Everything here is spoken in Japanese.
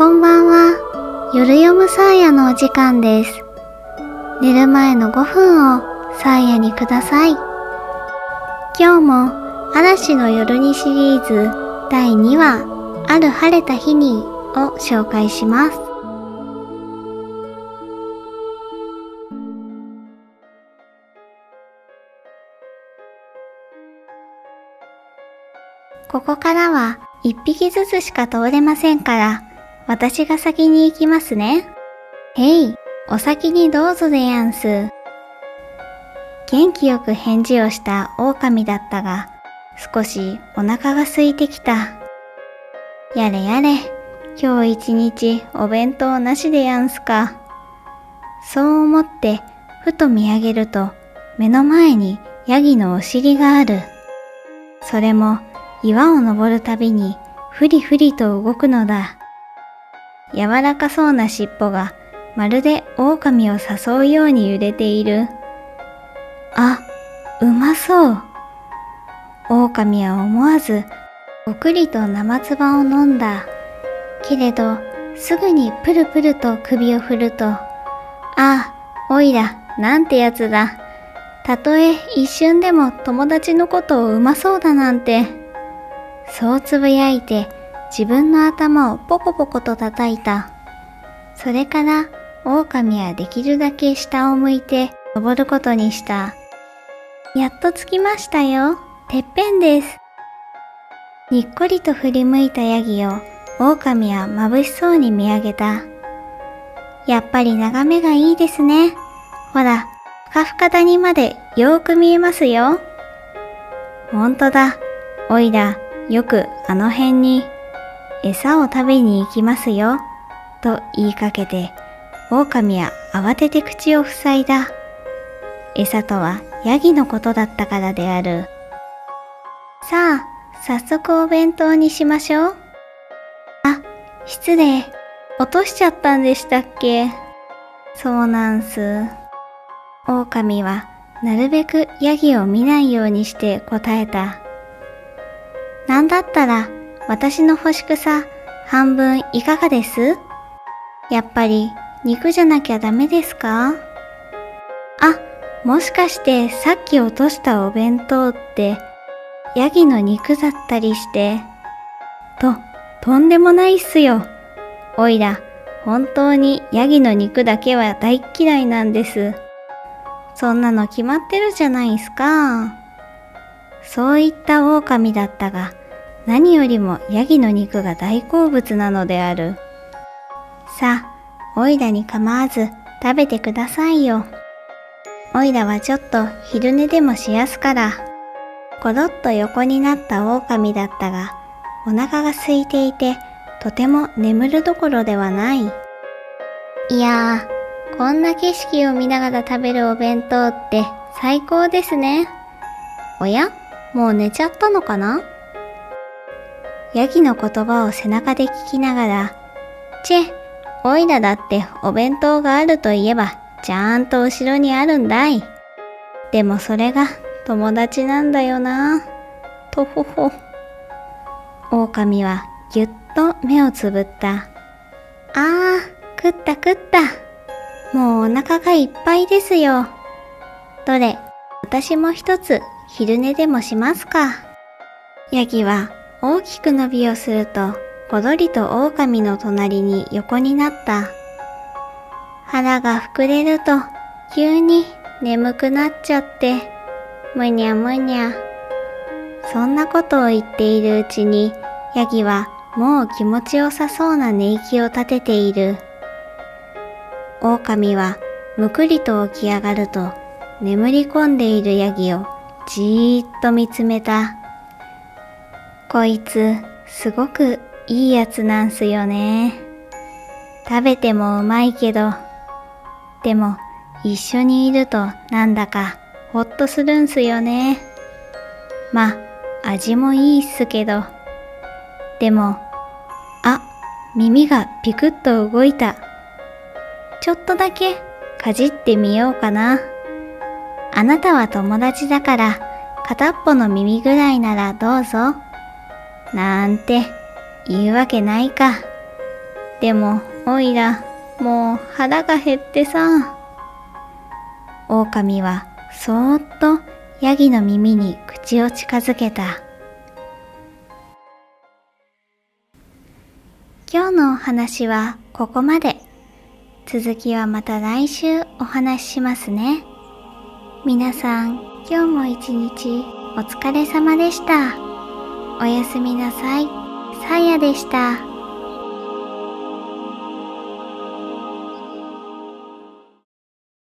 こんばんは。夜読むサーヤのお時間です。寝る前の5分をサーヤにください。今日も嵐の夜にシリーズ第2話、ある晴れた日にを紹介します。ここからは一匹ずつしか通れませんから、私が先に行きますね。へい、お先にどうぞでやんす。元気よく返事をした狼だったが、少しお腹が空いてきた。やれやれ、今日一日お弁当なしでやんすか。そう思ってふと見上げると目の前にヤギのお尻がある。それも岩を登るたびにふりふりと動くのだ。柔らかそうな尻尾がまるで狼を誘うように揺れている。あ、うまそう。狼は思わずごくりと生唾を飲んだ。けれど、すぐにプルプルと首を振ると、ああ、おいら、なんてやつだ。たとえ一瞬でも友達のことをうまそうだなんて。そうつぶやいて自分の頭をポコポコと叩いた。それから狼はできるだけ下を向いて登ることにした。やっと着きましたよ。てっぺんです。にっこりと振り向いたヤギを狼は眩しそうに見上げた。やっぱり眺めがいいですね。ほら、ふかふか谷までよーく見えますよ。ほんとだ。おいら、よくあの辺に餌を食べに行きますよ。と言いかけて、狼は慌てて口を塞いだ。餌とはヤギのことだったからである。さあ、早速お弁当にしましょう。あ、失礼。落としちゃったんでしたっけ？そうなんす。狼はなるべくヤギを見ないようにして答えた。なんだったら私の干し草半分いかがです？やっぱり肉じゃなきゃダメですか？あ、もしかしてさっき落としたお弁当ってヤギの肉だったりして。と、とんでもないっすよ。おいら、本当にヤギの肉だけは大嫌いなんです。そんなの決まってるじゃないっすか。そういった狼だったが、何よりもヤギの肉が大好物なのである。さあ、おいらに構わず食べてくださいよ。おいらはちょっと昼寝でもしやすから。ころっと横になった狼だったが、お腹が空いていて、とても眠るどころではない。いやー、こんな景色を見ながら食べるお弁当って最高ですね。おやもう寝ちゃったのかな？ヤギの言葉を背中で聞きながら、チェ、おいらだってお弁当があるといえば、ちゃんと後ろにあるんだい。でもそれが友達なんだよな。とほほ。狼はぎゅっと目をつぶった。あー、食った食った。もうお腹がいっぱいですよ。どれ、私も一つ昼寝でもしますか。ヤギは大きく伸びをすると、ごろりと狼の隣に横になった。腹が膨れると、急に眠くなっちゃって、むにゃむにゃ。そんなことを言っているうちに、ヤギはもう気持ちよさそうな寝息を立てている。狼はむくりと起き上がると、眠り込んでいるヤギをじーっと見つめた。こいつ、すごくいいやつなんすよね。食べてもうまいけど、でも一緒にいるとなんだかほっとするんすよね。ま、味もいいっすけど。でも、あ、耳がピクッと動いた。ちょっとだけかじってみようかな。あなたは友達だから片っぽの耳ぐらいならどうぞ。なんて言うわけないか。でも、おいら、もう腹が減ってさ。狼はそーっとヤギの耳に口を近づけた。今日のお話はここまで。続きはまた来週お話ししますね。皆さん、今日も一日お疲れ様でした。おやすみなさい。さやでした。